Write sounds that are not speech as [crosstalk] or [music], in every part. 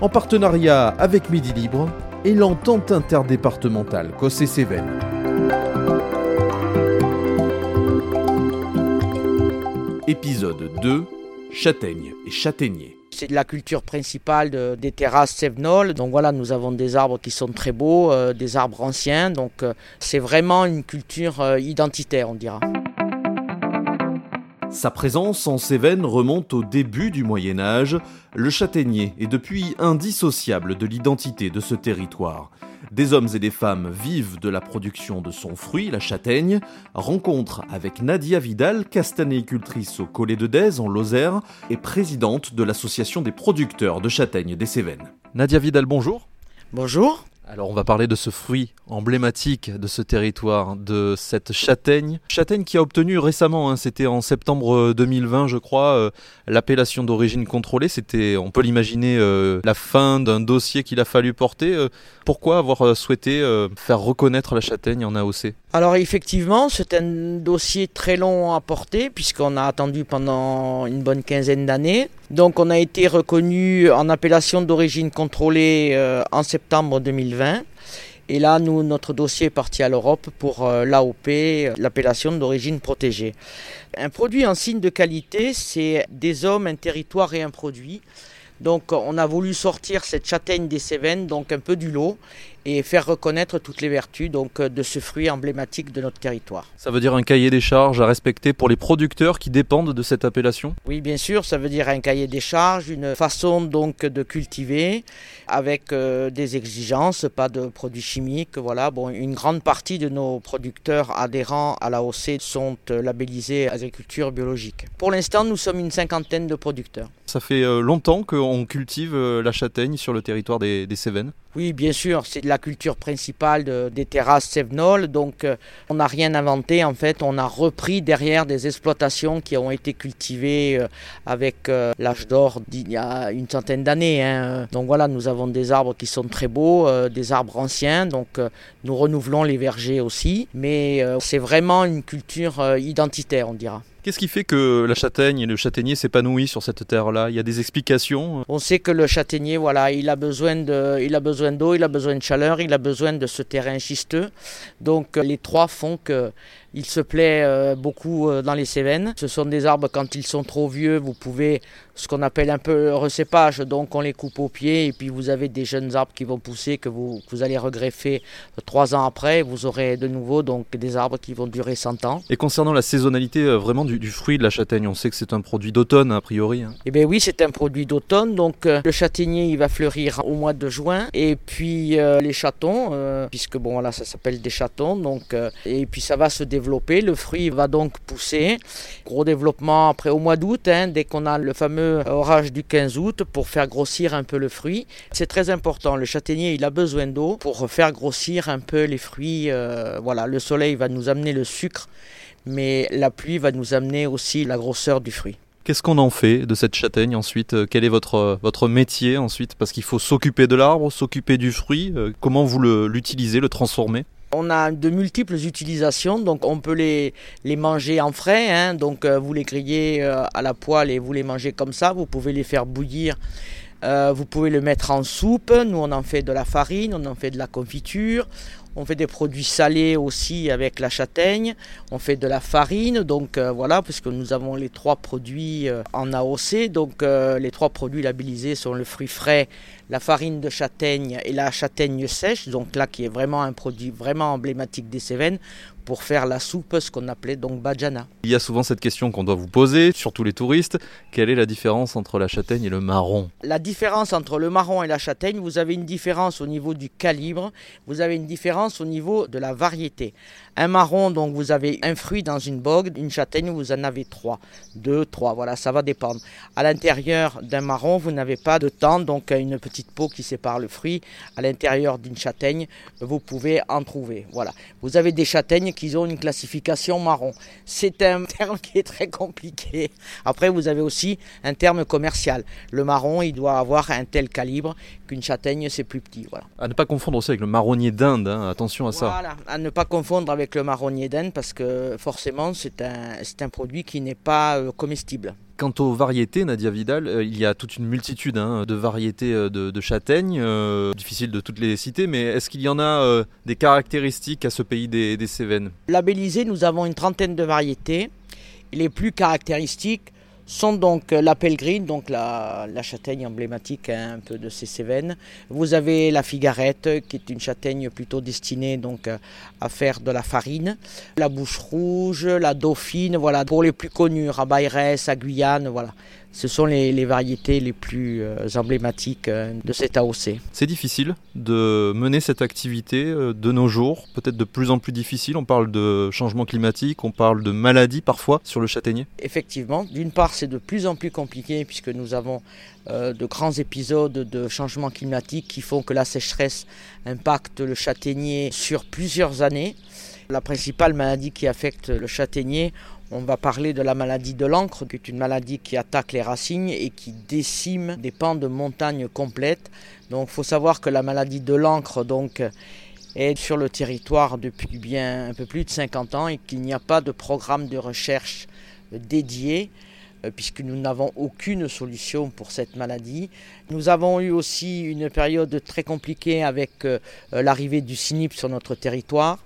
en partenariat avec Midi Libre et l'entente interdépartementale Cossé-Cévennes. Épisode 2 Châtaigne et châtaignier. C'est la culture principale des terrasses sévenoles. Donc voilà, nous avons des arbres qui sont très beaux, euh, des arbres anciens. Donc euh, c'est vraiment une culture euh, identitaire, on dira. Sa présence en Cévennes remonte au début du Moyen Âge. Le châtaignier est depuis indissociable de l'identité de ce territoire. Des hommes et des femmes vivent de la production de son fruit, la châtaigne. Rencontre avec Nadia Vidal, castanéicultrice au Collet de Dèze en Lozère et présidente de l'association des producteurs de châtaignes des Cévennes. Nadia Vidal, bonjour. Bonjour. Alors on va parler de ce fruit emblématique de ce territoire, de cette châtaigne. Châtaigne qui a obtenu récemment, hein, c'était en septembre 2020 je crois, euh, l'appellation d'origine contrôlée. C'était, on peut l'imaginer, euh, la fin d'un dossier qu'il a fallu porter. Euh, pourquoi avoir souhaité faire reconnaître la châtaigne en AOC Alors effectivement, c'est un dossier très long à porter puisqu'on a attendu pendant une bonne quinzaine d'années. Donc on a été reconnu en appellation d'origine contrôlée en septembre 2020. Et là, notre dossier est parti à l'Europe pour euh, l'AOP, l'appellation d'origine protégée. Un produit en signe de qualité, c'est des hommes, un territoire et un produit. Donc on a voulu sortir cette châtaigne des Cévennes, donc un peu du lot, et faire reconnaître toutes les vertus donc, de ce fruit emblématique de notre territoire. Ça veut dire un cahier des charges à respecter pour les producteurs qui dépendent de cette appellation? Oui, bien sûr, ça veut dire un cahier des charges, une façon donc de cultiver avec euh, des exigences, pas de produits chimiques. Voilà, bon, une grande partie de nos producteurs adhérents à la OC sont euh, labellisés agriculture biologique. Pour l'instant, nous sommes une cinquantaine de producteurs. Ça fait euh, longtemps qu'on cultive la châtaigne sur le territoire des, des Cévennes oui, bien sûr, c'est la culture principale des terrasses sévenoles, donc euh, on n'a rien inventé, en fait, on a repris derrière des exploitations qui ont été cultivées euh, avec euh, l'âge d'or d'il y a une centaine d'années. Hein. Donc voilà, nous avons des arbres qui sont très beaux, des arbres anciens, donc nous renouvelons les vergers aussi, mais c'est vraiment une culture identitaire, on dira. Qu'est-ce qui fait que la châtaigne et le châtaignier s'épanouissent sur cette terre-là? Il y a des explications? On sait que le châtaignier, voilà, il a besoin de, il a besoin d'eau, il a besoin de chaleur, il a besoin de ce terrain schisteux. Donc les trois font que il se plaît euh, beaucoup euh, dans les Cévennes. Ce sont des arbres, quand ils sont trop vieux, vous pouvez ce qu'on appelle un peu recépage, donc on les coupe au pied et puis vous avez des jeunes arbres qui vont pousser que vous, vous allez regreffer trois ans après. Vous aurez de nouveau donc des arbres qui vont durer 100 ans. Et concernant la saisonnalité euh, vraiment du, fruit de la châtaigne, on sait que c'est un produit d'automne a priori. Hein. Eh bien oui, c'est un produit d'automne. Donc le châtaignier il va fleurir au mois de juin et puis les chatons, puisque bon voilà ça s'appelle des chatons. Donc et puis ça va se développer le fruit va donc pousser. Gros développement après au mois d'août, hein, dès qu'on a le fameux orage du 15 août pour faire grossir un peu le fruit. C'est très important. Le châtaignier, il a besoin d'eau pour faire grossir un peu les fruits. Euh, voilà, le soleil va nous amener le sucre, mais la pluie va nous amener aussi la grosseur du fruit. Qu'est-ce qu'on en fait de cette châtaigne ensuite? Euh, Quel est votre, métier ensuite? Parce qu'il faut s'occuper de l'arbre, s'occuper du fruit. Euh, comment vous l'utilisez, le transformez? On a de multiples utilisations, donc on peut les, manger en frais, hein. donc euh, vous les grillez euh, à la poêle et vous les mangez comme ça, vous pouvez les faire bouillir, euh, vous pouvez le mettre en soupe, nous on en fait de la farine, on en fait de la confiture, on fait des produits salés aussi avec la châtaigne, on fait de la farine, donc voilà, puisque nous avons les trois produits en AOC, donc les trois produits labellisés sont le fruit frais, la farine de châtaigne et la châtaigne sèche, donc là qui est vraiment un produit vraiment emblématique des Cévennes, pour faire la soupe, ce qu'on appelait donc bajana. Il y a souvent cette question qu'on doit vous poser, surtout les touristes. Quelle est la différence entre la châtaigne et le marron? La différence entre le marron et la châtaigne, vous avez une différence au niveau du calibre, vous avez une différence au niveau de la variété. Un marron, donc vous avez un fruit dans une bogue, une châtaigne, vous en avez trois, deux, trois, voilà, ça va dépendre. À l'intérieur d'un marron, vous n'avez pas de temps, donc une petite peau qui sépare le fruit. À l'intérieur d'une châtaigne, vous pouvez en trouver. Voilà. Vous avez des châtaignes ont une classification marron. C'est un [laughs] terme qui est très compliqué. Après, vous avez aussi un terme commercial. Le marron, il doit avoir un tel calibre qu'une châtaigne, c'est plus petit. Voilà. À ne pas confondre aussi avec le marronnier d'Inde, hein. attention à ça. Voilà, à ne pas confondre avec le marronnier d'Inde parce que forcément, c'est un, un produit qui n'est pas euh, comestible. Quant aux variétés, Nadia Vidal, euh, il y a toute une multitude hein, de variétés euh, de, châtaignes, euh, difficile de toutes les citer, mais est-ce qu'il y en a des caractéristiques à ce pays des, des Cévennes? Labellisé, nous avons une trentaine de variétés. Les plus caractéristiques sont donc la pellegrine, donc la, châtaigne emblématique hein, un peu de ces Cévennes. Vous avez la figarette, qui est une châtaigne plutôt destinée donc à faire de la farine. La bouche rouge, la dauphine, voilà, pour les plus connus, Rabairès, à Guyane, voilà. Ce sont les, variétés les plus euh, emblématiques euh, de cet AOC. C'est difficile de mener cette activité euh, de nos jours, peut-être de plus en plus difficile. On parle de changement climatique, on parle de maladies parfois sur le châtaignier. Effectivement, d'une part c'est de plus en plus compliqué puisque nous avons de grands épisodes de changement climatique qui font que la sécheresse impacte le châtaignier sur plusieurs années. La principale maladie qui affecte le châtaignier, on va parler de la maladie de l'encre, qui est une maladie qui attaque les racines et qui décime des pans de montagne complètes. Donc il faut savoir que la maladie de l'encre est sur le territoire depuis bien un peu plus de 50 ans et qu'il n'y a pas de programme de recherche dédié puisque nous n'avons aucune solution pour cette maladie. Nous avons eu aussi une période très compliquée avec euh, l'arrivée du cynips sur notre territoire.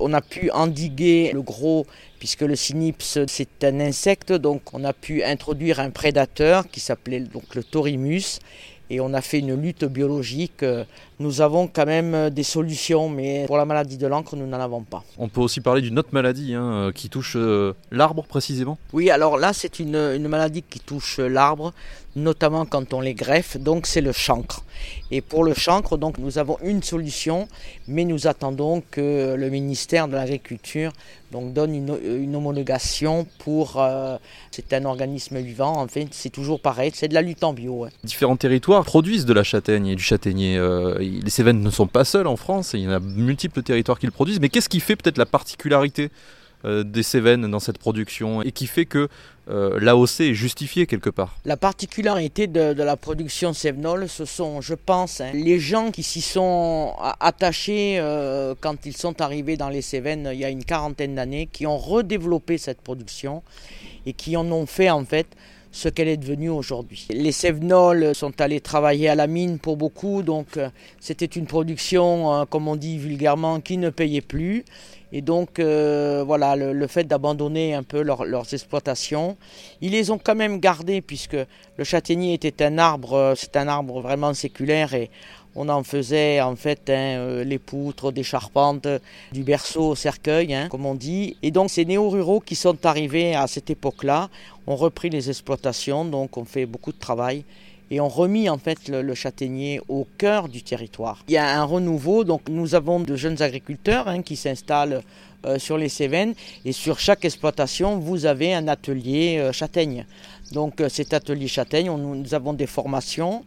On a pu endiguer le gros puisque le cynips c'est un insecte, donc on a pu introduire un prédateur qui s'appelait donc le torimus et on a fait une lutte biologique. Nous avons quand même des solutions, mais pour la maladie de l'encre, nous n'en avons pas. On peut aussi parler d'une autre maladie hein, euh, qui touche euh, l'arbre précisément? Oui, alors là, c'est une, une, maladie qui touche l'arbre, notamment quand on les greffe, donc c'est le chancre. Et pour le chancre, donc, nous avons une solution, mais nous attendons que le ministère de l'Agriculture donc, donne une, homologation pour... Euh, c'est un organisme vivant, en fait, c'est toujours pareil, c'est de la lutte en bio. Différents territoires produisent de la châtaigne et du châtaignier. Euh, les Cévennes ne sont pas seuls en France, il y en a multiples territoires qui le produisent, mais qu'est-ce qui fait peut-être la particularité euh, des Cévennes dans cette production et qui fait que euh, l'AOC est justifié quelque part? La particularité de, la production cévenole, ce sont, je pense, hein, les gens qui s'y sont attachés euh, quand ils sont arrivés dans les Cévennes il y a une quarantaine d'années, qui ont redéveloppé cette production et qui en ont fait en fait ce qu'elle est devenue aujourd'hui. Les Cévenols sont allés travailler à la mine pour beaucoup, donc euh, c'était une production, comme on dit vulgairement, qui ne payait plus. Et donc, euh, voilà, le, fait d'abandonner un peu leurs exploitations, ils les ont quand même gardées puisque le châtaignier était un arbre, euh, c'est un arbre vraiment séculaire et on en faisait en fait hein, euh, les poutres, des charpentes, du berceau au cercueil, hein, comme on dit. Et donc, ces néo-ruraux qui sont arrivés à cette époque-là ont repris les exploitations, donc on fait beaucoup de travail et ont remis en fait le, châtaignier au cœur du territoire. Il y a un renouveau, donc nous avons de jeunes agriculteurs hein, qui s'installent euh, sur les Cévennes et sur chaque exploitation vous avez un atelier euh, châtaigne. Donc cet atelier châtaigne, nous avons des formations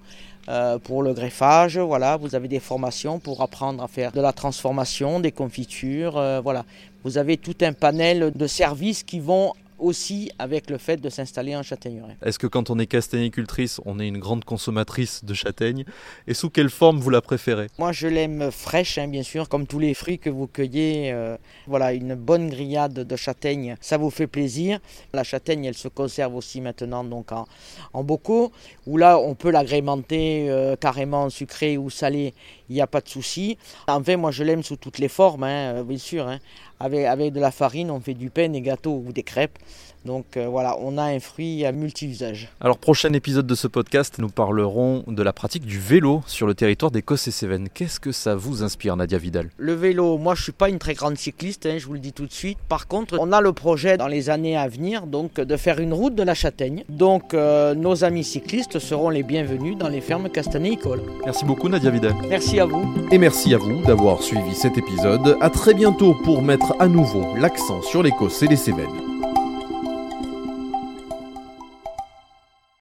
pour le greffage, voilà, vous avez des formations pour apprendre à faire de la transformation, des confitures, voilà. Vous avez tout un panel de services qui vont aussi avec le fait de s'installer en châtaigneraie. Est-ce que quand on est castagnicultrice, on est une grande consommatrice de châtaigne? Et sous quelle forme vous la préférez? Moi, je l'aime fraîche, hein, bien sûr, comme tous les fruits que vous cueillez. Euh, voilà, une bonne grillade de châtaigne, ça vous fait plaisir. La châtaigne, elle se conserve aussi maintenant donc en, en bocaux, où là, on peut l'agrémenter euh, carrément sucré ou salé, il n'y a pas de souci. Enfin, moi, je l'aime sous toutes les formes, hein, bien sûr. Hein. Avec, de la farine, on fait du pain, des gâteaux ou des crêpes. Donc euh, voilà, on a un fruit à multi-usage. Alors prochain épisode de ce podcast, nous parlerons de la pratique du vélo sur le territoire d'Écosse et Cévennes. Qu'est-ce que ça vous inspire Nadia Vidal? Le vélo, moi je suis pas une très grande cycliste, hein, je vous le dis tout de suite. Par contre, on a le projet dans les années à venir donc de faire une route de la châtaigne. Donc euh, nos amis cyclistes seront les bienvenus dans les fermes castanéicoles. Merci beaucoup Nadia Vidal. Merci à vous. Et merci à vous d'avoir suivi cet épisode. À très bientôt pour mettre à nouveau l'accent sur l'Écosse et les Cévennes.